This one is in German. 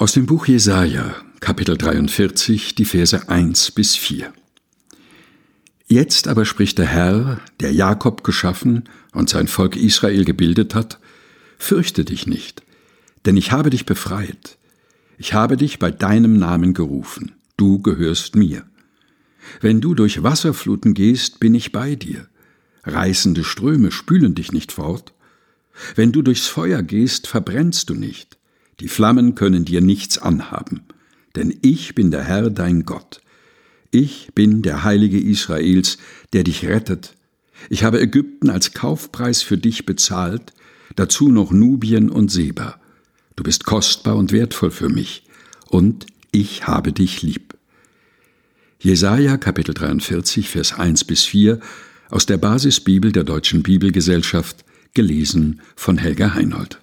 Aus dem Buch Jesaja, Kapitel 43, die Verse 1 bis 4. Jetzt aber spricht der Herr, der Jakob geschaffen und sein Volk Israel gebildet hat, fürchte dich nicht, denn ich habe dich befreit. Ich habe dich bei deinem Namen gerufen, du gehörst mir. Wenn du durch Wasserfluten gehst, bin ich bei dir. Reißende Ströme spülen dich nicht fort. Wenn du durchs Feuer gehst, verbrennst du nicht. Die Flammen können dir nichts anhaben. Denn ich bin der Herr dein Gott. Ich bin der Heilige Israels, der dich rettet. Ich habe Ägypten als Kaufpreis für dich bezahlt, dazu noch Nubien und Seba. Du bist kostbar und wertvoll für mich, und ich habe dich lieb. Jesaja Kapitel 43, Vers 1 bis 4 aus der Basisbibel der Deutschen Bibelgesellschaft, gelesen von Helga Heinold.